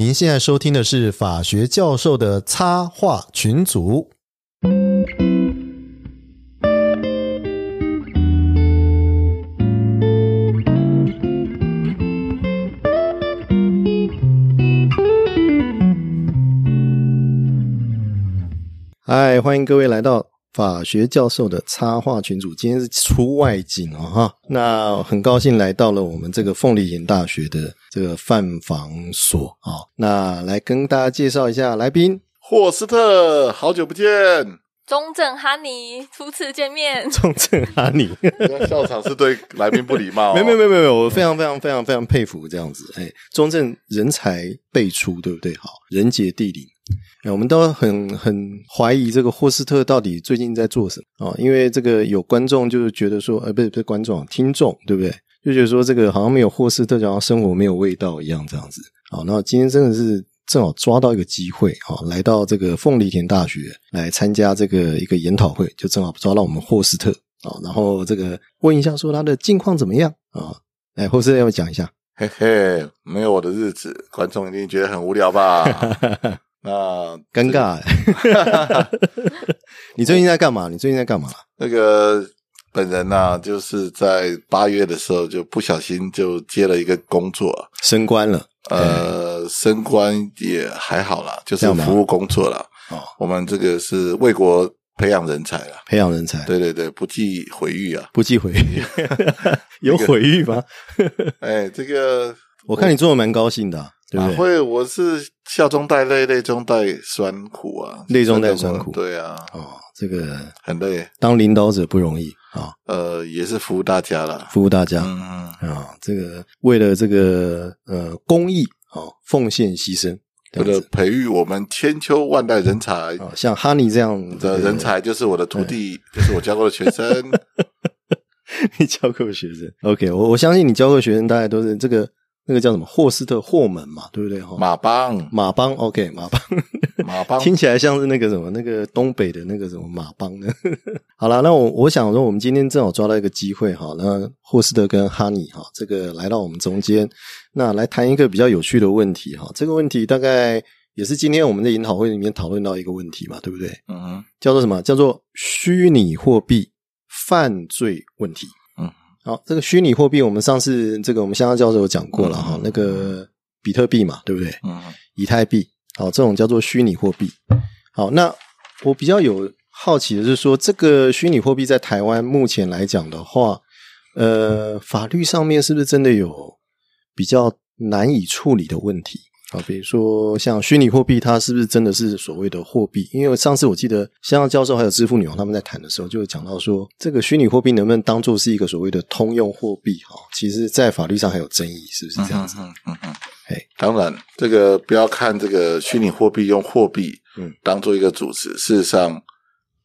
您现在收听的是法学教授的插画群组。嗨，欢迎各位来到法学教授的插画群组。今天是出外景哦，哈，那很高兴来到了我们这个凤梨岩大学的这个犯房所啊。那来跟大家介绍一下来宾，霍斯特，好久不见！中正哈尼初次见面，中正哈尼。笑场是对来宾不礼貌、哦没有没有没有没有，我非常非常非常非常佩服这样子。哎，中正人才辈出，对不对？好，人杰地灵。哎，我们都很很怀疑这个霍斯特到底最近在做什么哦，因为这个有观众就是觉得说，呃，不是不是观众，听众对不对？就觉得说这个好像没有霍斯特，好像生活没有味道一样这样子。好，那今天真的是正好抓到一个机会，好，来到这个凤梨田大学来参加这个一个研讨会，就正好抓到我们霍斯特啊，然后这个问一下说他的近况怎么样啊？哎，霍斯特要不要讲一下？嘿嘿，没有我的日子，观众一定觉得很无聊吧？那尴尬欸。你最近在干嘛？你最近在干嘛？那个本人呐、就是在八月的时候就不小心就接了一个工作，升官了。呃，升官也还好啦，就是服务工作啦。哦，我们这个是为国培养人才啦，培养人才，对对对，不计毁誉啊。不计毁誉，有毁誉吗？哎，这个我看你做的蛮高兴的啊、对会？我是笑中带泪，泪中带酸苦啊，泪中带酸苦。对啊，哦，这个很累。当领导者不容易啊、呃，也是服务大家了。服务大家嗯嗯，啊、这个为了这个呃公益啊、奉献牺牲，为了培育我们千秋万代人才啊、像哈尼这样的人，才，就是我的徒弟，就是我教过的学生。你教过学生？OK，我我相信你教过学生，大概都是这个那个叫什么霍斯特霍门嘛，对不对？哈，马帮，马帮，OK，马帮。马帮，听起来像是那个什么，那个东北的那个什么马帮呢？好了，那我我想说，我们今天正好抓到一个机会哈，那霍斯特跟哈尼哈，这个来到我们中间，那来谈一个比较有趣的问题哈。这个问题大概也是今天我们的研讨会里面讨论到一个问题嘛，对不对？嗯哼，叫做什么？叫做虚拟货币犯罪问题。嗯，好，这个虚拟货币，我们上次这个我们香港教授有讲过了哈，嗯那个比特币嘛，对不对？嗯，以太币，好，这种叫做虚拟货币。好，那我比较有好奇的是说，这个虚拟货币在台湾目前来讲的话，呃，法律上面是不是真的有比较难以处理的问题？啊，比如说像虚拟货币，它是不是真的是所谓的货币？因为上次我记得香港教授还有支付女王他们在谈的时候，就有讲到说，这个虚拟货币能不能当做是一个所谓的通用货币？哈，其实在法律上还有争议，是不是这样子？嗯嗯嗯嘿，当然，这个不要看这个虚拟货币用货币嗯当做一个主词，事实上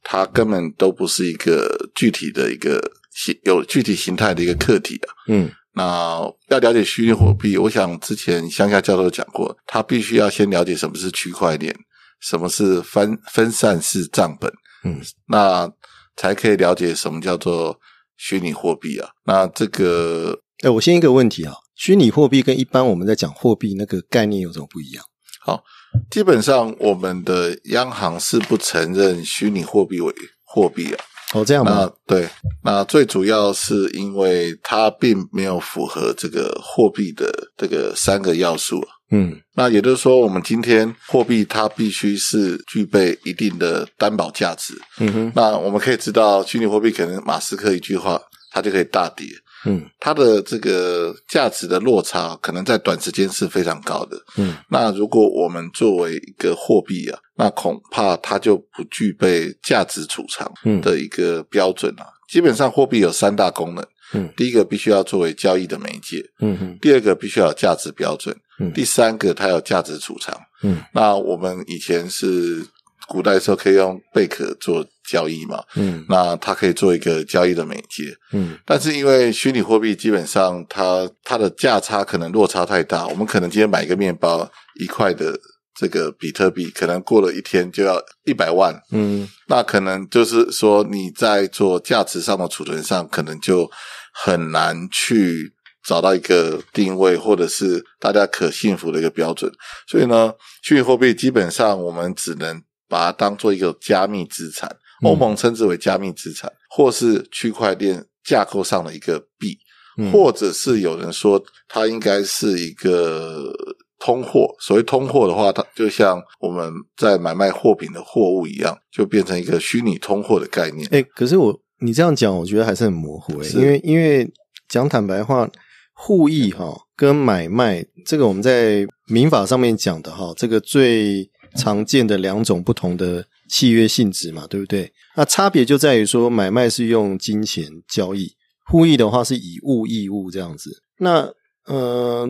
它根本都不是一个具体的一个形有具体形态的一个客体啊。嗯那要了解虚拟货币，我想之前乡下教授讲过，他必须要先了解什么是区块链，什么是分分散式账本，嗯那才可以了解什么叫做虚拟货币啊。那这个哎，我先一个问题啊，虚拟货币跟一般我们在讲货币那个概念有什么不一样？好基本上我们的央行是不承认虚拟货币为货币啊。哦，这样那吗？对，那最主要是因为它并没有符合这个货币的这个三个要素啊。嗯那也就是说，我们今天货币它必须是具备一定的担保价值。嗯哼那我们可以知道，虚拟货币可能马斯克一句话，它就可以大跌。嗯。它的这个价值的落差，可能在短时间是非常高的。嗯。那如果我们作为一个货币啊，那恐怕它就不具备价值储藏嗯。的一个标准啊。基本上，货币有三大功能：嗯。第一个必须要作为交易的媒介，嗯哼。第二个必须要有价值标准，嗯。第三个它有价值储藏。嗯。那我们以前是古代的时候可以用贝壳做交易嘛，嗯那它可以做一个交易的媒介。嗯但是因为虚拟货币基本上它它的价差可能落差太大，我们可能今天买一个面包一块的这个比特币，可能过了一天就要一百万，嗯那可能就是说你在做价值上的储存上，可能就很难去找到一个定位，或者是大家可信服的一个标准。所以呢，虚拟货币基本上我们只能把它当做一个加密资产，嗯欧盟称之为加密资产，或是区块链架构上的一个币，嗯或者是有人说它应该是一个通货。所谓通货的话，它就像我们在买卖货品的货物一样，就变成一个虚拟通货的概念。哎、可是我你这样讲，我觉得还是很模糊诶、是因为因为讲坦白话，互益哈跟买卖这个我们在民法上面讲的哈，这个最常见的两种不同的契约性质嘛，对不对？那差别就在于说，买卖是用金钱交易，互益的话是以物易物这样子。那呃，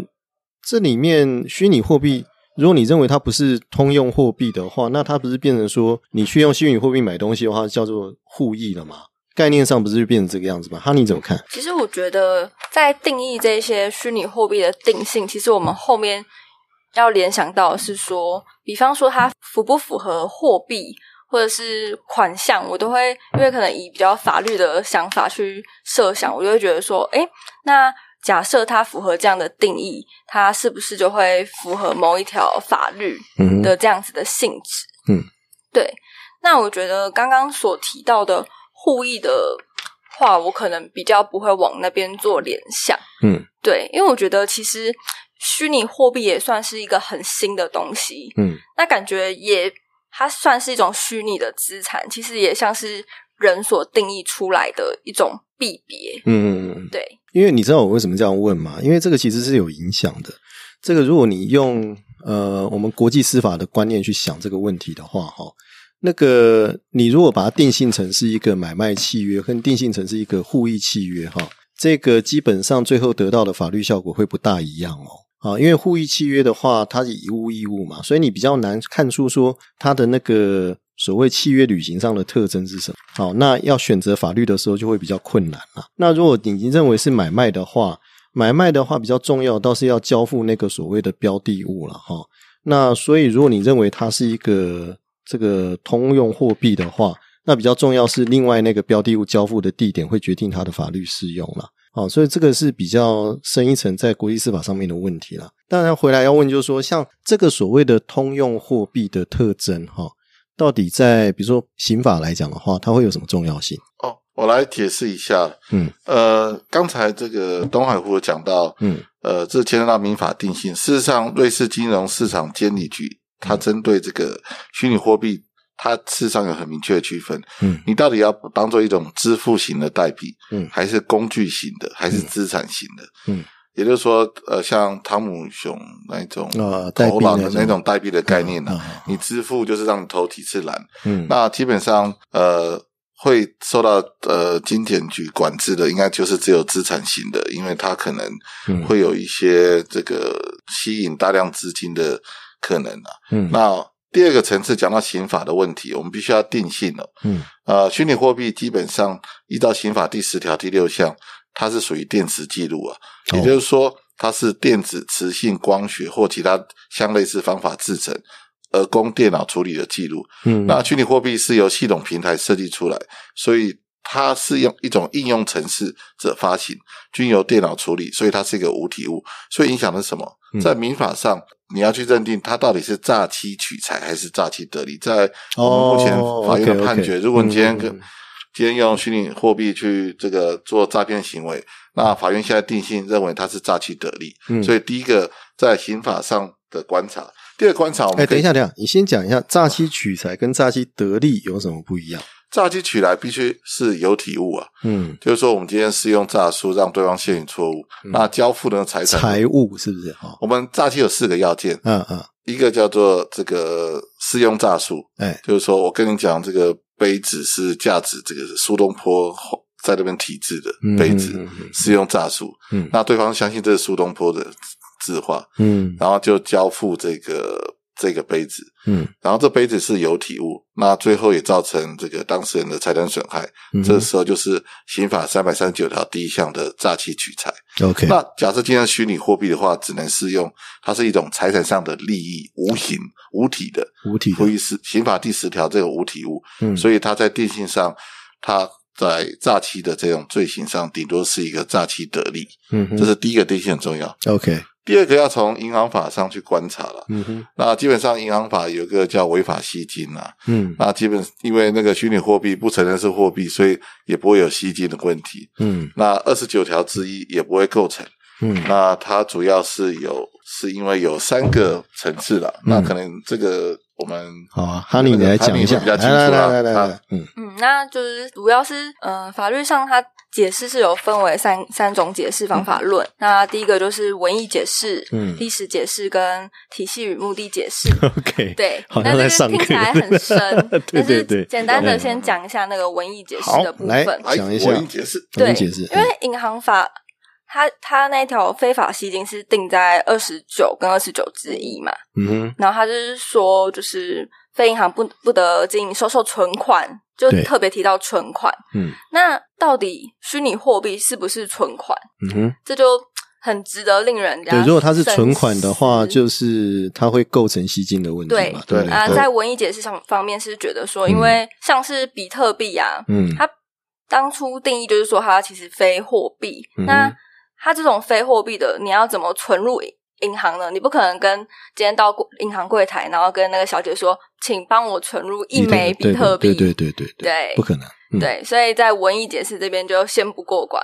这里面虚拟货币。如果你认为它不是通用货币的话，那它不是变成说你去用虚拟货币买东西的话，叫做互益了吗？概念上不是就变成这个样子吗？哈，你怎么看？其实我觉得，在定义这些虚拟货币的定性，其实我们后面要联想到的是说，比方说它符不符合货币或者是款项，我都会因为可能以比较法律的想法去设想，我就会觉得说，诶，那假设它符合这样的定义，它是不是就会符合某一条法律的这样子的性质？嗯，对。那我觉得刚刚所提到的互益的话，我可能比较不会往那边做联想。嗯对，因为我觉得其实虚拟货币也算是一个很新的东西，嗯那感觉也它算是一种虚拟的资产，其实也像是人所定义出来的一种币别。嗯嗯嗯，对，因为你知道我为什么这样问吗？因为这个其实是有影响的。这个如果你用呃我们国际司法的观念去想这个问题的话，哈，那个你如果把它定性成是一个买卖契约，跟定性成是一个互益契约，哈，这个基本上最后得到的法律效果会不大一样哦。啊，因为互益契约的话，它是以物易物嘛，所以你比较难看出说它的那个所谓契约履行上的特征是什么。好，那要选择法律的时候就会比较困难了。那如果你认为是买卖的话，买卖的话比较重要，倒是要交付那个所谓的标的物了哈。那所以如果你认为它是一个这个通用货币的话，那比较重要是另外那个标的物交付的地点会决定它的法律适用了。好，所以这个是比较深一层在国际司法上面的问题了。当然回来要问，就是说像这个所谓的通用货币的特征哈，到底在比如说刑法来讲的话，它会有什么重要性？哦，我来解释一下。嗯呃，刚才这个东海湖有讲到，嗯呃，这牵涉到民法定性。事实上，瑞士金融市场监理局它针对这个虚拟货币，它事实上有很明确的区分。嗯。你到底要当做一种支付型的代币，嗯。还是工具型的，还是资产型的？嗯，也就是说，呃，像汤姆熊那一种投篮的那种。代币的概念呢、啊啊你支付就是让你投几次篮，嗯那基本上呃会受到呃金检局管制的，应该就是只有资产型的，因为它可能嗯。会有一些这个吸引大量资金的可能啊。嗯。那第二个层次讲到刑法的问题，我们必须要定性了。嗯呃，虚拟货币基本上依照刑法第十条第六项，它是属于电子记录啊，哦也就是说它是电子、磁性、光学或其他相类似方法制成。而供电脑处理的记录，嗯那虚拟货币是由系统平台设计出来，所以它是用一种应用程式者发行，均由电脑处理，所以它是一个无体物。所以影响的是什么？嗯在民法上，你要去认定它到底是诈欺取财还是诈欺得利。在我们目前哦法院的判决，如果你今天跟、嗯今天用虚拟货币去这个做诈骗行为，那法院现在定性认为它是诈欺得利。嗯所以第一个在刑法上的观察，第二个观察我们等一下，等一下，你先讲一下诈欺取财跟诈欺得利有什么不一样？诈欺取来必须是有体物啊，嗯，就是说我们今天是用诈术让对方陷于错误，那交付的财产，财物是不是？哈，我们诈欺有四个要件，嗯嗯，一个叫做这个适用诈术，哎，就是说我跟你讲这个杯子是价值这个是苏东坡在那边题制的嗯杯子嗯嗯。嗯，适用诈术，嗯。那对方相信这是苏东坡的字画，嗯。然后就交付这个这个杯子，嗯。然后这杯子是有体物，那最后也造成这个当事人的财产损害，嗯这时候就是刑法三百三十九条第一项的诈欺取财。，OK，那假设今天虚拟货币的话，只能适用它是一种财产上的利益，无形无体的，无体的。属于是刑法第十条这个无体物，嗯。所以它在定性上，它在诈欺的这种罪行上，顶多是一个诈欺得利，嗯哼，这是第一个定性很重要。OK，第二个要从银行法上去观察了。嗯哼，那基本上银行法有一个叫违法吸金啊，嗯。那基本因为那个虚拟货币不承认是货币，所以也不会有吸金的问题。嗯。那二十九条之一也不会构成。嗯。那它主要是有是因为有三个层次了，嗯。那可能这个我们好啊，哈尼你来讲一下，比较清楚来啊来来来来，嗯。嗯，那就是主要是，嗯、法律上它解释是有分为三三种解释方法论。那第一个就是文艺解释、嗯。历史解释跟体系与目的解释。OK，对，好那这像在上课，个听起来很深 对但是对对，简单的嗯先讲一下那个文艺解释的部分。来讲一下。文艺解释。对，解释，因为银行法它它那条非法吸金是定在二十九跟二十九之一嘛，嗯哼，然后他就是说，就是非银行不不得经营收受存款，就特别提到存款。嗯那到底虚拟货币是不是存款？嗯哼，这就很值得令人家对，如果它是存款的话，就是它会构成吸金的问题对嘛，对不啊、对？在文艺解释上方面是觉得说，嗯因为像是比特币啊，嗯它当初定义就是说它其实非货币。嗯那它这种非货币的，你要怎么存入银银行呢？你不可能跟今天到柜银行柜台，然后跟那个小姐说，请帮我存入一枚比特币。对对对对对不可能，嗯对所以在文艺解释这边就先不过关。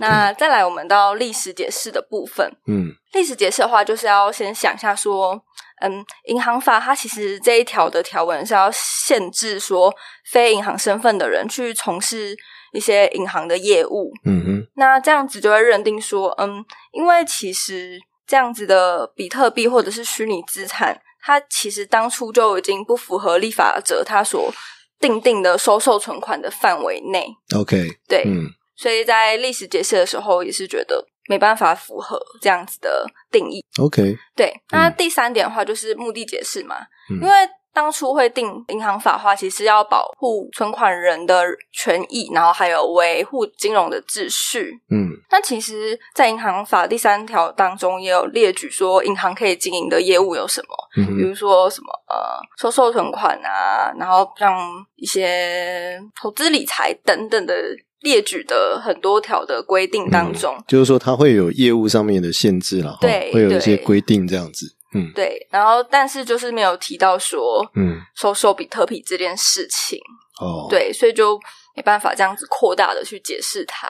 那再来，我们到历史解释的部分。嗯历史解释的话，就是要先想一下说，嗯，银行法它其实这一条的条文是要限制说非银行身份的人去从事一些银行的业务。嗯哼，那这样子就会认定说，嗯，因为其实这样子的比特币或者是虚拟资产，它其实当初就已经不符合立法者他所定定的收受存款的范围内。，OK，对，嗯所以在历史解释的时候，也是觉得没办法符合这样子的定义。，OK，对，那第三点的话就是目的解释嘛，嗯因为当初会定银行法的话，其实要保护存款人的权益，然后还有维护金融的秩序。嗯那其实，在银行法第三条当中也有列举说，银行可以经营的业务有什么，嗯，比如说什么呃收受存款啊，然后像一些投资理财等等的列举的很多条的规定当中。就是说它会有业务上面的限制了，哈对会有一些规定这样子，嗯对，然后但是就是没有提到说嗯，收受比特币这件事情，哦，对，所以就没办法这样子扩大的去解释它。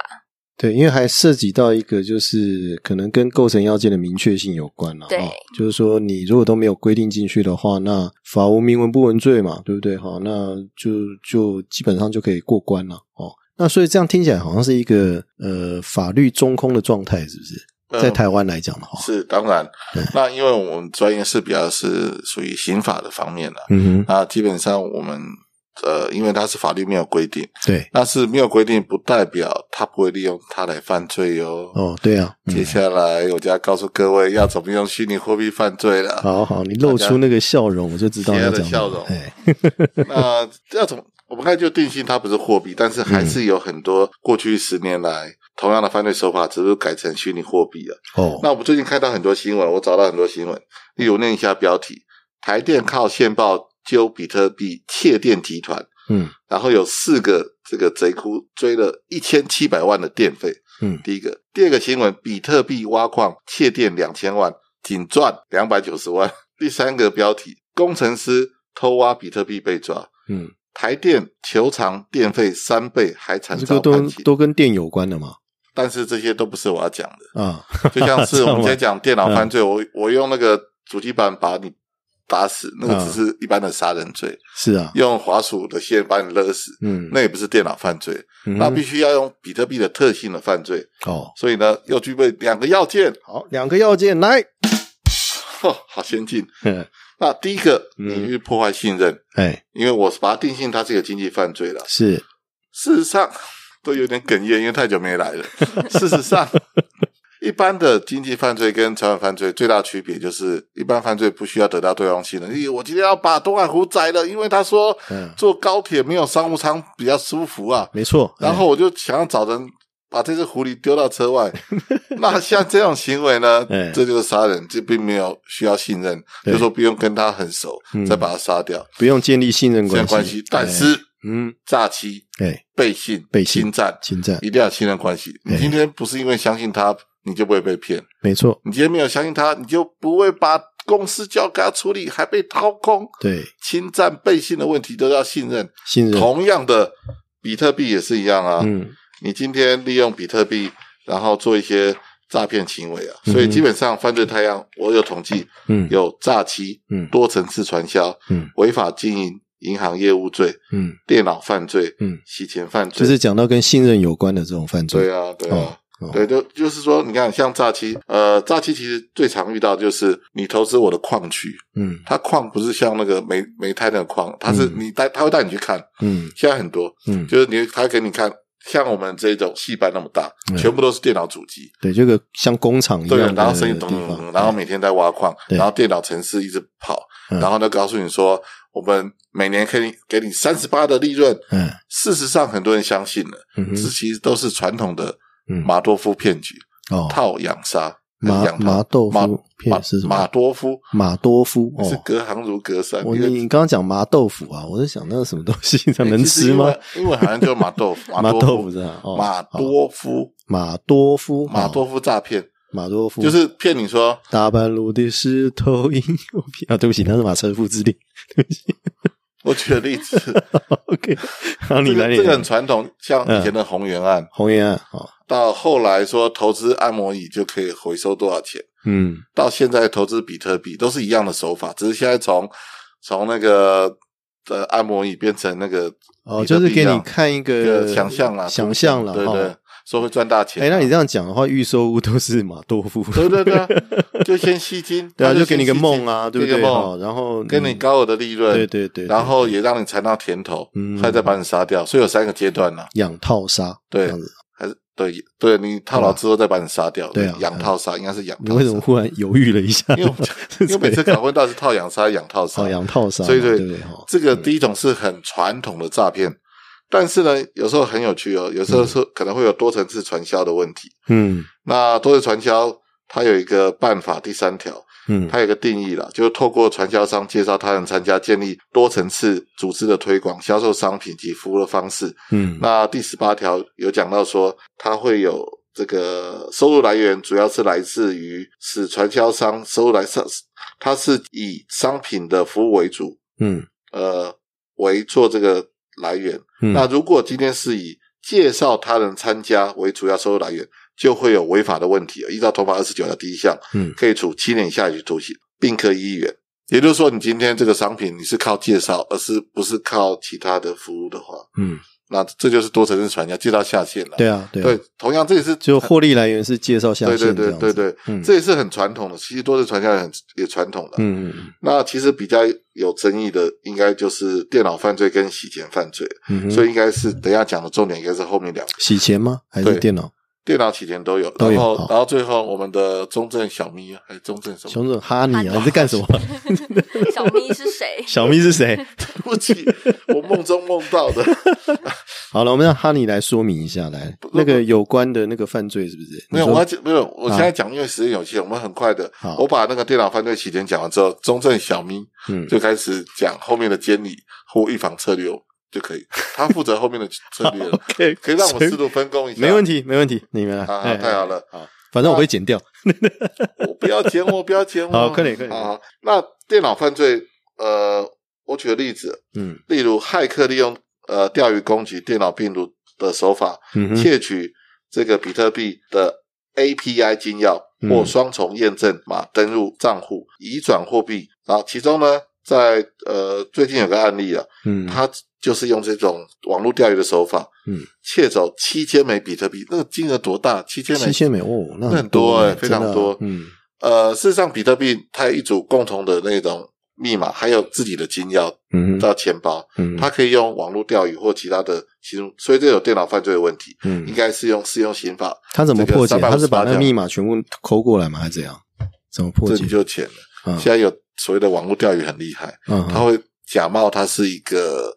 对，因为还涉及到一个就是可能跟构成要件的明确性有关了，对哦就是说你如果都没有规定进去的话，那法无明文不文罪嘛，对不对？哈，那就就基本上就可以过关了，哦。那所以这样听起来好像是一个呃法律中空的状态，是不是？呃在台湾来讲的话，是当然，那因为我们专业是比较是属于刑法的方面的，嗯哼，那基本上我们呃，因为它是法律没有规定，对，但是没有规定不代表他不会利用它来犯罪哟。哦，对啊，嗯。接下来我就要告诉各位要怎么用虚拟货币犯罪了。好好，你露出那个笑容，我就知道要讲笑容。那要怎么？我们刚才就定性它不是货币，但是还是有很多过去十年来同样的犯罪手法，只是改成虚拟货币了。哦，那我们最近看到很多新闻，我找到很多新闻，例如念一下标题：台电靠线报揪比特币窃电集团，嗯然后有四个这个贼窟追了一千七百万的电费。嗯第一个，第二个新闻，比特币挖矿窃电两千万，仅赚两百九十万。第三个标题，工程师偷挖比特币被抓，嗯，台电求偿电费三倍，还惨这个都遭判刑。都跟电有关的嘛，但是这些都不是我要讲的。啊，就像是 我们今天讲电脑犯罪，嗯。我我用那个主机板把你打死，那个只是一般的杀人罪；是啊，用滑鼠的线把你勒死，嗯，那也不是电脑犯罪，嗯那必须要用比特币的特性的犯罪。哦，所以呢，要具备两个要件，好，两个要件来，哦，好先进。嗯。那第一个，嗯。你去破坏信任，哎，因为我把它定性它是一个经济犯罪了。是，事实上都有点哽咽，因为太久没来了。事实上，一般的经济犯罪跟财产犯罪最大区别就是，一般犯罪不需要得到对方信任。我今天要把东海湖宰了，因为他说嗯，坐高铁没有商务舱比较舒服啊。没错，然后我就想要找人把这只狐狸丢到车外。那像这种行为呢 哎，这就是杀人，这并没有需要信任，就说不用跟他很熟嗯，再把他杀掉。不用建立信任关系，关系，但哎是嗯，诈欺、哎，背信、背信侵占，侵占，一定要有信任关系。你哎今天不是因为相信他，你就不会被骗；没错，你今天没有相信他，你就不会把公司交给他处理，还被掏空。对，侵占、背信的问题都要信任。信任，同样的，比特币也是一样啊。嗯，你今天利用比特币，然后做一些诈骗行为啊，所以基本上犯罪太阳，我有统计，嗯，有诈欺、嗯。多层次传销、嗯。违法经营银行业务罪、嗯。电脑犯罪、嗯，洗钱犯罪，就是讲到跟信任有关的这种犯罪，对啊，对啊。对，就就是说，你看，像诈欺，呃，诈欺其实最常遇到就是你投资我的矿区，嗯。它矿不是像那个煤煤炭那个矿，它是嗯。你带，他会带你去看，嗯。现在很多，嗯，就是你他给你看，像我们这种戏班那么大，嗯。全部都是电脑主机，对，这个像工厂一，样的然后声音地咚咚咚，然后每天在挖矿，然后电脑城市一直跑，嗯。然后呢告诉你说，我们每年可以给你三十八的利润，嗯事实上很多人相信了，嗯这其实都是传统的嗯马多夫骗局，哦，套养杀。麻养套麻豆马腐片是什么马多夫马多夫是哦，隔行如隔山。我你你刚刚讲麻豆腐啊，我在想那个什么东西，它能吃吗？因为好像叫马豆腐，麻多夫豆腐是吧？哦马好多夫，马多夫，马多哦夫诈骗，马多夫。就是骗你说。大半路的石头硬有片。啊，对不起，那是马车夫之恋。我举个例子，OK，这个这个很传统，像以前的红原案，红原案，哦，到后来说投资按摩椅就可以回收多少钱，嗯。到现在投资比特币都是一样的手法，只是现在从从那个呃按摩椅变成那个哦，就是给你看一一个个想象了，想象了，对对？对，说会赚大钱。哎，那你这样讲的话，预售屋都是马多夫，对对对啊，就先吸金，对啊，就给你个梦啊，对不对？然后给你嗯高额的利润，对对对，然后也让你尝到甜头，嗯他再把你杀掉，所以有三个阶段呢，养套杀，对。还是对对，你套牢之后再把你杀掉，对啊养套杀应该是养你套，为什么忽然犹豫了一下？因为我 因为每次搞混到是套养杀、养套杀哦，，养套杀嘛，所以对对对？哦这个第一种是很传统的诈骗，但是呢，有时候很有趣哦，有时候是可能会有多层次传销的问题。嗯那多层传销它有一个办法，第三条，嗯它有一个定义了，就是透过传销商介绍他人参加，建立多层次组织的推广、销售商品及服务的方式。嗯那第十八条有讲到说，它会有这个收入来源，主要是来自于使传销商收入来上，它是以商品的服务为主，嗯呃，为做这个来源。嗯，那如果今天是以介绍他人参加为主要收入来源，就会有违法的问题了。依照刑法二十九条第一项，嗯可以处七年以下有期徒刑，并科一亿元。也就是说，你今天这个商品你是靠介绍，而是不是靠其他的服务的话，嗯，那这就是多层次传销，介绍下线了。对啊对啊对，同样这也是就获利来源是介绍下对对对对对，嗯这也是很传统的。其实多层传销也很也传统的。嗯嗯那其实比较有争议的，应该就是电脑犯罪跟洗钱犯罪。嗯哼，所以应该是等一下讲的重点，应该是后面两个洗钱吗？还是电脑？电脑、起点都有。然后然后最后我们的中正小咪还是中正什么？中正哈尼啊，你在干什么？小咪是谁？小咪是谁？对不起，我梦中梦到的。好了，我们让哈尼来说明一下，来那个有关的那个犯罪是不是？没有，我要讲没有，我现在讲，因为时间有限，我们很快的，我把那个电脑犯罪起点讲完之后，中正小咪嗯就开始讲后面的监理或预防策略就可以，他负责后面的策略了，OK，可以让我适度分工一下。没问题，没问题，你们来，好好哎太好了。啊，反正我会剪掉。我不要剪我，不要剪我。好快点快点好，那电脑犯罪，呃，我举个例子，嗯例如骇客利用呃钓鱼攻击电脑病毒的手法，嗯，窃取这个比特币的 API 金钥嗯或双重验证码登入账户，移转货币。然后其中呢，在呃最近有个案例啊，嗯，他就是用这种网络钓鱼的手法，嗯，窃走七千枚比特币，那个金额多大？七千枚，七千枚哦，那那很多哎，欸非常多嗯呃，事实上，比特币它有一组共同的那种密码，还有自己的金钥嗯到钱包，嗯，它可以用网络钓鱼或其他的其中，所以这有电脑犯罪的问题，嗯应嗯，该是用适用刑法，他怎么破解？他是把那条密码全部抠过来吗？还是怎样？怎么破解？就浅了。嗯现在有所谓的网络钓鱼很厉害，嗯他会假冒他是一个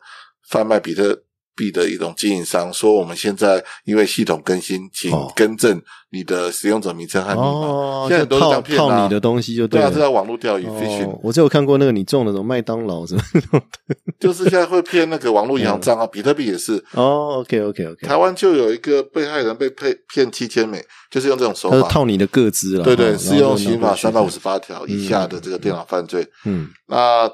贩卖比特币的一种经营商，说我们现在因为系统更新，请哦更正你的使用者名称和密码。哦，现在都套很多人这样骗你的东西就对啊，了。这叫网络钓鱼 phishing，、哦，我只有看过那个你中了什么麦当劳什么就是现在会骗那个网络银行账号，比特币也是。哦，OK OK OK，台湾就有一个被害人被骗骗七千美，就是用这种手法。套你的个资了，对对，哦适用刑法三百五。十八条以下的这个电脑犯罪。嗯那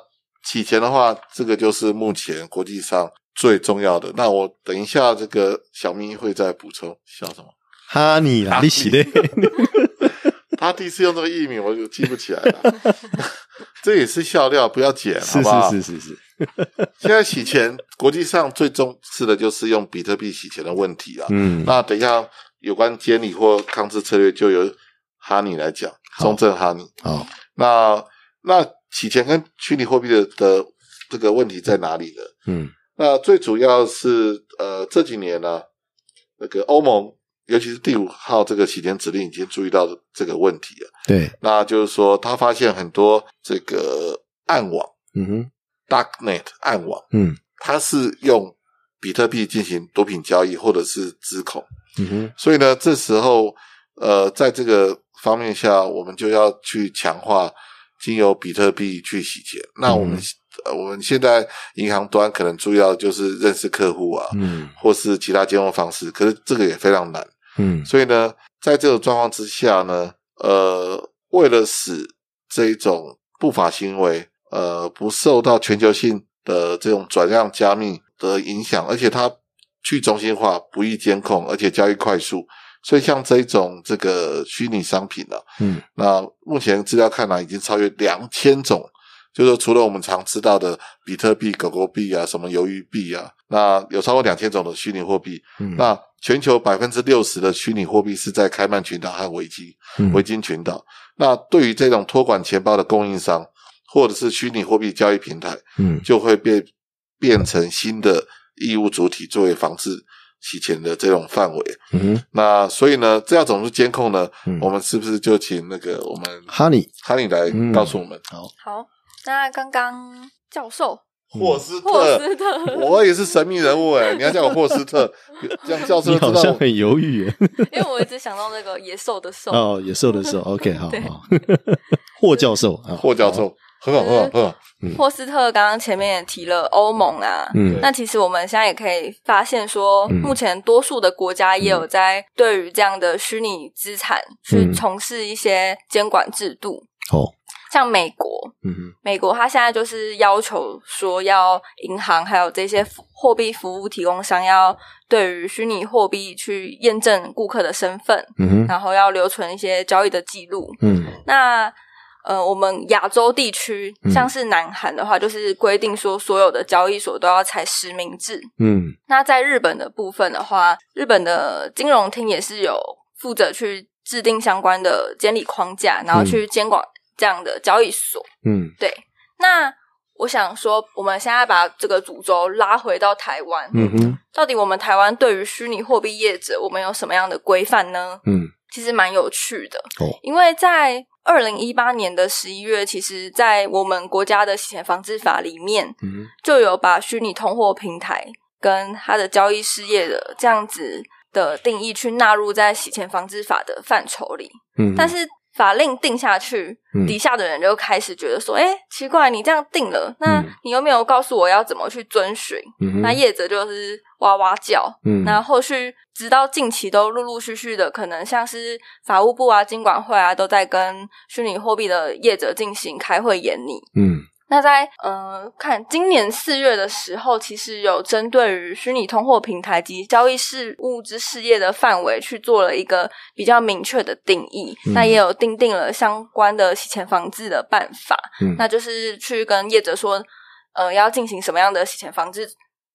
洗钱的话，这个就是目前国际上最重要的。那我等一下这个小咪会再补充。笑什么？哈尼啦，你洗的，他第一次用这个艺名，我就记不起来了。这也是笑料，不要剪，好不好？是是是是，现在洗钱，国际上最重视的就是用比特币洗钱的问题啊。嗯，那等一下有关监理或抗制策略，就由哈尼来讲，中正哈尼。好，那那洗钱跟虚拟货币的的这个问题在哪里呢？嗯那最主要是呃这几年呢，那个欧盟，尤其是第五号这个洗钱指令已经注意到这个问题了。对，那就是说，他发现很多这个暗网嗯哼，（darknet） 暗网，嗯它是用比特币进行毒品交易或者是资恐。嗯哼，所以呢，这时候呃，在这个方面下，我们就要去强化经由比特币去洗钱。那我们、我们现在银行端可能注意到就是认识客户啊，嗯或是其他金融方式，可是这个也非常难。嗯所以呢，在这种状况之下呢，呃，为了使这一种不法行为呃不受到全球性的这种转让加密的影响，而且它去中心化、不易监控，而且交易快速，所以像这一种这个虚拟商品呢、嗯那目前资料看来已经超越两千种。就是说除了我们常知道的比特币、狗狗币啊、什么鱿鱼币啊，那有超过两千种的虚拟货币。嗯，那全球百分之六十的虚拟货币是在开曼群岛和维基嗯维京群岛。那对于这种托管钱包的供应商，或者是虚拟货币交易平台，嗯就会变变成新的义务主体，作为防治洗钱的这种范围。嗯，那所以呢，这样怎么去监控呢？嗯我们是不是就请那个我们哈尼，哈尼来嗯告诉我们？好，好，那刚刚教授。霍斯霍特，斯特，我也是神秘人物哎，你要叫我霍斯特，这样教授你知道我。好像很犹豫。耶。因为我一直想到那个野兽的兽，哦，野兽的兽，OK，好对。好，霍教授，啊霍教，授，很好，很好，很好。霍斯特刚刚前面也提了欧盟啊，嗯。那其实我们现在也可以发现说，嗯。目前多数的国家也有在对于这样的虚拟资产去嗯。从事一些监管制度，哦，像美国，嗯哼，美国它现在就是要求说，要银行还有这些服货币服务提供商要对于虚拟货币去验证顾客的身份，嗯哼，然后要留存一些交易的记录。嗯那呃，我们亚洲地区嗯像是南韩的话，就是规定说所有的交易所都要采实名制。嗯那在日本的部分的话，日本的金融厅也是有负责去制定相关的监理框架，然后去监管这样的交易所。嗯。对，那我想说，我们现在把这个主轴拉回到台湾，嗯哼，到底我们台湾对于虚拟货币业者，我们有什么样的规范呢？嗯。其实蛮有趣的，哦。因为在二零一八年的十一月，其实，在我们国家的洗钱防治法里面，嗯。就有把虚拟通货平台跟它的交易事业的这样子的定义去纳入在洗钱防治法的范畴里。嗯，但是法令定下去，嗯底下的人就开始觉得说：“哎、奇怪，你这样定了，那嗯你有没有告诉我要怎么去遵循？”嗯那业者就是哇哇叫。嗯那后续直到近期都陆陆续续的，可能像是法务部啊、金管会啊，都在跟虚拟货币的业者进行开会研拟。嗯那在呃，看今年四月的时候，其实有针对于虚拟通货平台及交易事务之事业的范围去做了一个比较明确的定义，嗯。那也有定定了相关的洗钱防治的办法，嗯。那就是去跟业者说，呃，要进行什么样的洗钱防治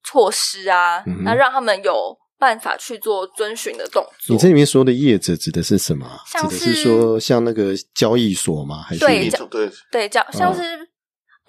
措施啊，嗯那让他们有办法去做遵循的动作。你这里面说的业者指的是什么指的是是说像那个交易所吗？还是对你对。对，叫像哦是、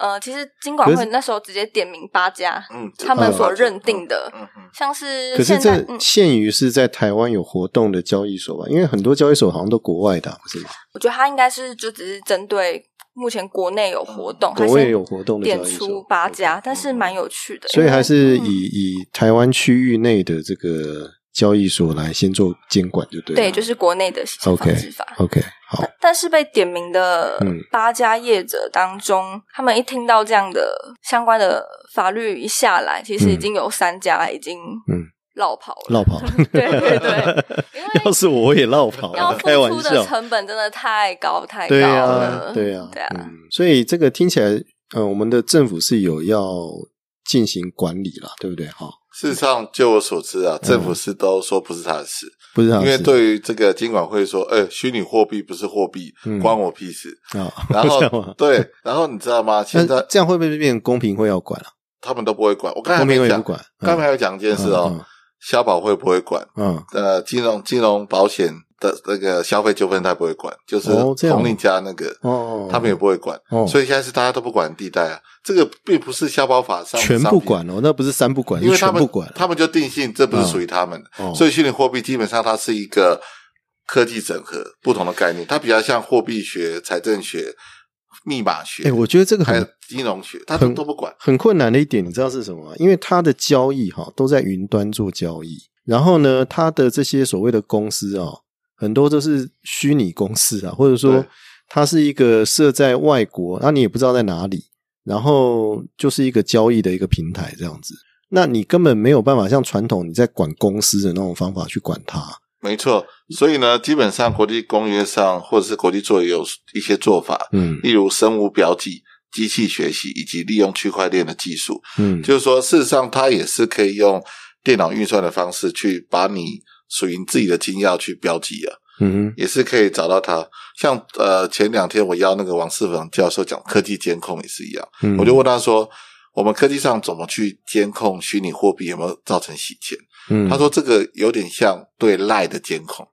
呃，其实金管会那时候直接点名八家，嗯，他们所嗯认定的，嗯嗯，像是可是这现在嗯，限于是在台湾有活动的交易所吧？因为很多交易所好像都国外的啊，不是吗？我觉得他应该是就只是针对目前国内有活动，国外有活动的点出，八家，但是蛮有趣的，所以还是嗯以以台湾区域内的这个交易所来先做监管，就对了。对，就是国内的洗钱防 OK 治法。OK 好，但是被点名的嗯八家业者当中，他们一听到这样的相关的法律一下来，其实已经有三家已经嗯落跑了。落跑。对对对，要是我我也落跑要付出的。成本真的太高太高对了。对啊，对啊。嗯，所以这个听起来，呃，我们的政府是有要进行管理了，对不对？哈，事实上，就我所知啊，政嗯府是都说不是他的事，不是因为子对于这个监管会说，呃，虚拟货币不是货币嗯，关我屁事。啊，然后 这样吗对，然后你知道吗？现在那这样会不会变成公平会要管啊？他们都不会管。我刚才公还没讲，平会不管，嗯刚才还有讲一件事哦，消保会不会管？嗯，呃，金融金融保险的那个消费纠纷他不会管，就是红利家那个，他们也不会管。哦所以现在是大家都不管的地带啊。这个并不是消保法上全不管哦，那不是三不管，因为他们不管，他们就定性这不是属于他们的。哦所以虚拟货币基本上它是一个科技整合不同的概念，它比较像货币学、财政学、密码学，哎，我觉得这个还有金融学，它都很都不管。很困难的一点，你知道是什么吗？因为它的交易哈都在云端做交易，然后呢，它的这些所谓的公司啊，很多都是虚拟公司啊，或者说它是一个设在外国，那你也不知道在哪里，然后就是一个交易的一个平台这样子。那你根本没有办法像传统你在管公司的那种方法去管它。没错，所以呢，基本上国际公约上或者是国际作业有一些做法，嗯例如生物标记、机器学习以及利用区块链的技术。嗯，就是说，事实上它也是可以用电脑运算的方式去把你属于你自己的金钥去标记啊。嗯哼也是可以找到它。像呃前两天我邀那个王世芳教授讲科技监控也是一样，嗯，我就问他说，我们科技上怎么去监控虚拟货币有没有造成洗钱？嗯他说这个有点像对赖的监控，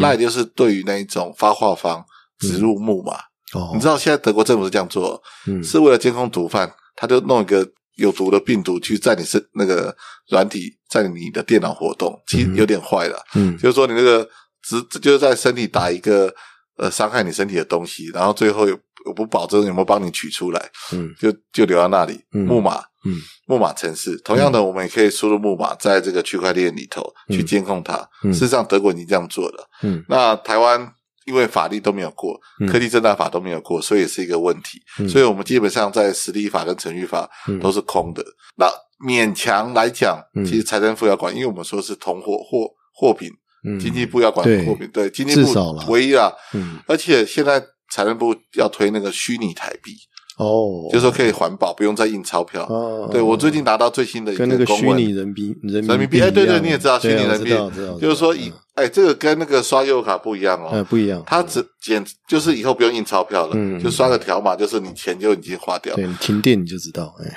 赖就是对于那一种发话方植入木马。哦，你知道现在德国政府是这样做，嗯是为了监控毒贩，他就弄一个。有毒的病毒去在你身那个软体在你的电脑活动，其实有点坏了。嗯。就是说你那个只就是在身体打一个呃伤害你身体的东西，然后最后有我不保证有没有帮你取出来，嗯。就就留在那里。嗯。木马，嗯。木马城市，同样的，我们也可以输入木马在这个区块链里头嗯。去监控它。嗯。事实上，德国已经这样做了。嗯。那台湾因为法律都没有过，嗯科技侦查法都没有过，所以也是一个问题。嗯所以我们基本上在实力法跟程序法嗯都是空的。那勉强来讲嗯，其实财政部要管，因为我们说是同货货货品。嗯经济部要管对货品，对经济部唯一啊。嗯而且现在财政部要推那个虚拟台币，哦，就是说可以环保，不用再印钞票。哦，对我最近拿到最新的一跟那个虚拟人民人人民币，哎，对对，你也知道虚拟人民币，就是说以嗯哎，这个跟那个刷悠游卡不一样呃哦，不一样，它只简就是以后不用印钞票了嗯，就刷个条码，就是你钱就已经花掉，对你停电你就知道，哎。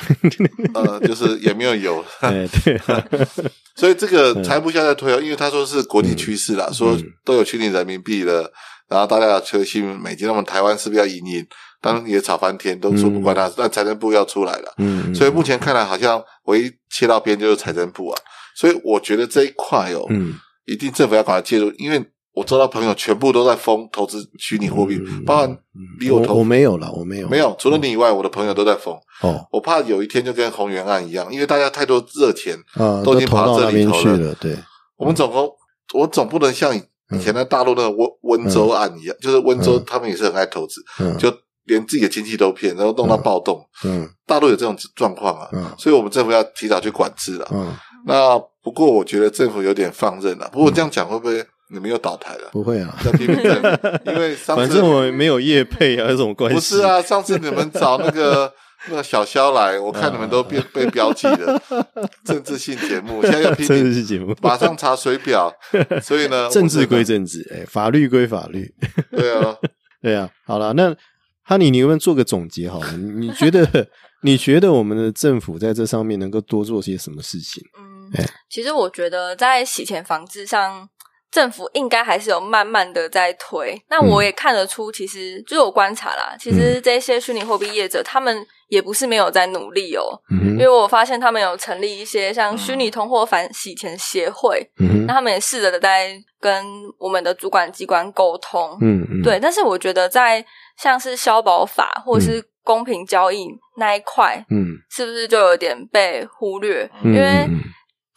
呃，就是也没有油。哎对。啊，所以这个财部现在在推哦，因为他说是国际趋势啦，说都有虚拟人民币了，然后大家要推虚拟美金，那么台湾是不是要引引？当然也吵翻天，都说不关他事，但财政部要出来了。嗯，所以目前看来，好像唯一切到边就是财政部啊。所以我觉得这一块哦，嗯。一定政府要赶快介入，因为我周到朋友全部都在封投资虚拟货币，嗯包含比我投我我没有了，我没有。没有，除了你以外，我的朋友都在封。哦。我怕有一天就跟宏源案一样，因为大家太多热钱，啊，都已经跑到那这里头了边去了，对，我们总共我总不能像以前的大陆那个温温州案一样，就是温州他们也是很爱投资，嗯。就连自己的亲戚都骗，然后弄到暴动。嗯。大陆有这种状况啊，嗯。所以我们政府要提早去管制了。嗯，那不过我觉得政府有点放任了，不过这样讲会不会你们又倒台了？不会啊，要批评政府，因为上次反正我们没有业配啊，有什么关系？不是，啊，上次你们找那个 那个小肖来，我看你们都被被标记了 政治性节目，现在要批政评，治节目，马上查水表，所以呢，政治归政治，哎，法律归法律，对啊，对啊，好了，那哈尼，你能不能做个总结好了？你你觉得 你觉得我们的政府在这上面能够多做些什么事情？嗯哎，其实我觉得在洗钱防治上，政府应该还是有慢慢的在推。那我也看得出，其实就是我观察啦，其实这些虚拟货币业者他们也不是没有在努力哦，嗯因为我发现他们有成立一些像虚拟通货反洗钱协会，那他们也试着在跟我们的主管机关沟通，嗯嗯，对。但是我觉得在像是消保法或者是公平交易那一块，嗯，是不是就有点被忽略？因为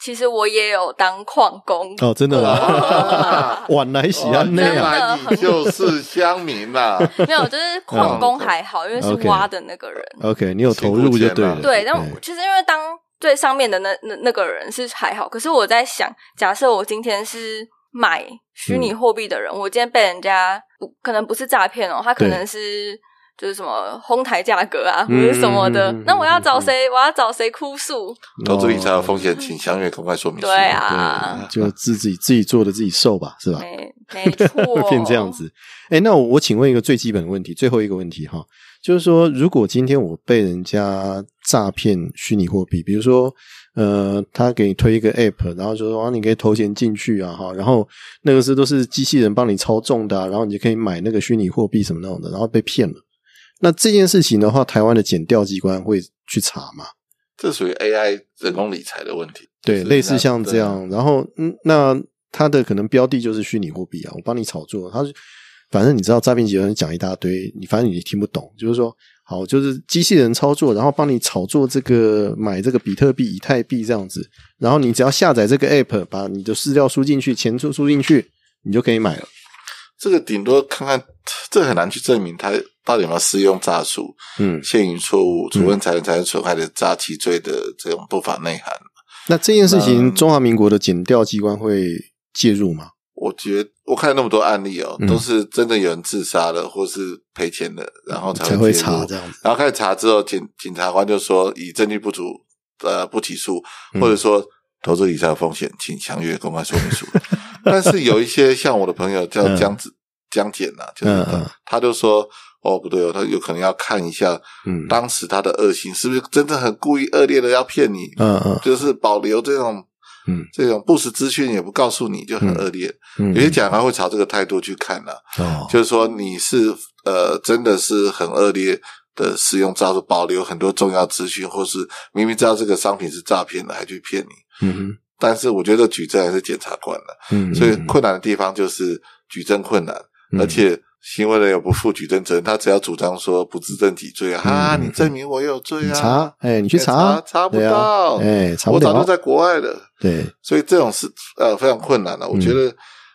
其实我也有当矿工。哦，真的吗？晚来喜安内啊，就是乡民呐。没有，就是矿工还好，因为是挖的那个人。OK，你有投入就对了。对，然后其实因为当最上面的那那那个人是还好，可是我在想，假设我今天是买虚拟货币的人，我今天被人家不可能不是诈骗哦，他可能是。就是什么哄抬价格啊，或者什么的，那我要找谁？我要找谁哭诉？投资理财的风险，请详阅公开说明书。对啊，就自己自己做的自己受吧，是吧？没没错，变这样子。哎，那我请问一个最基本的问题，最后一个问题哈，就是说，如果今天我被人家诈骗虚拟货币，比如说，呃，他给你推一个 app，然后就说啊，你可以投钱进去啊，哈，然后那个是都是机器人帮你操纵的，然后你就可以买那个虚拟货币什么那种的，然后被骗了。那这件事情的话，台湾的检调机关会去查吗？这属于 AI 人工理财的问题。对，类似像这样，然后嗯，那它的可能标的就是虚拟货币啊，我帮你炒作。他反正你知道诈骗集团讲一大堆，你反正你听不懂，就是说好，就是机器人操作，然后帮你炒作这个买这个比特币、以太币这样子，然后你只要下载这个 app，把你的资料输进去，钱输输进去，你就可以买了。这个顶多看看，这很难去证明它到底有没有适用诈术，嗯，陷于错误、处分财产财产损害的诈欺罪的这种不法内涵。那这件事情，中华民国的检调机关会介入吗？我觉得我看那么多案例哦，都是真的有人自杀了，或是赔钱的，然后才会查这样子。然后开始查之后，检检察官就说以证据不足，呃，不起诉，或者说投资理财风险，请详阅公开说明书。但是有一些像我的朋友叫江子江简呐，就是他就说哦不对哦，他有可能要看一下，嗯，当时他的恶行是不是真的很故意恶劣的要骗你，嗯嗯，就是保留这种，嗯，这种不实资讯也不告诉你就很恶劣，嗯，有些检察会朝这个态度去看呢，哦，就是说你是呃真的是很恶劣的使用招数，保留很多重要资讯，或是明明知道这个商品是诈骗的还去骗你，嗯哼。但是我觉得举证还是检察官的，嗯，所以困难的地方就是举证困难，而且行为人有不负举证责任，他只要主张说不自证己罪啊，啊，你证明我有罪啊，查，哎，你去查，查不到，哎，查我早就在国外了，对，所以这种是呃非常困难的。我觉得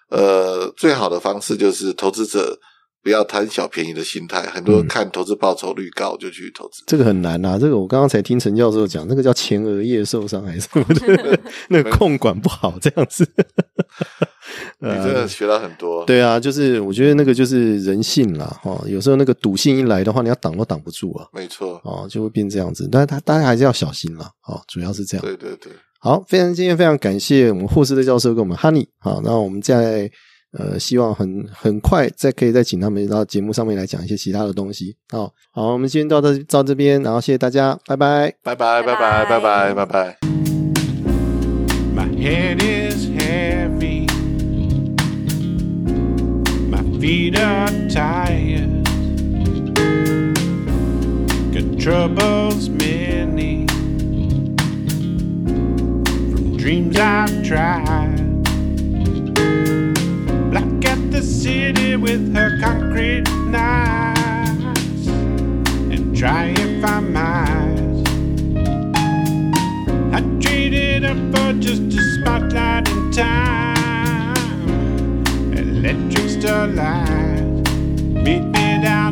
呃最好的方式就是投资者。不要贪小便宜的心态，很多看投资报酬率高就去投资，这个很难啊。这个我刚刚才听陈教授讲，那个叫前额叶受伤还是什么的，那个控管不好这样子。你真的学到很多。对啊，就是我觉得那个就是人性啦，哈。有时候那个赌性一来的话，你要挡都挡不住啊。没错，哦，就会变这样子。但是他大家还是要小心啦，哦，主要是这样。对对对。好，非常今天非常感谢我们霍斯的教授跟我们 Honey。好，那我们在。呃，希望很很快再可以再请他们到节目上面来讲一些其他的东西。好，好，我们今天到这到这边，然后谢谢大家，拜拜，拜拜，拜拜，拜拜，拜拜。My head is heavy, my feet are tired, got troubles many from dreams I've tried. City with her concrete knives and try if I might. I traded her for just a spotlight in time, electric starlight beat me down.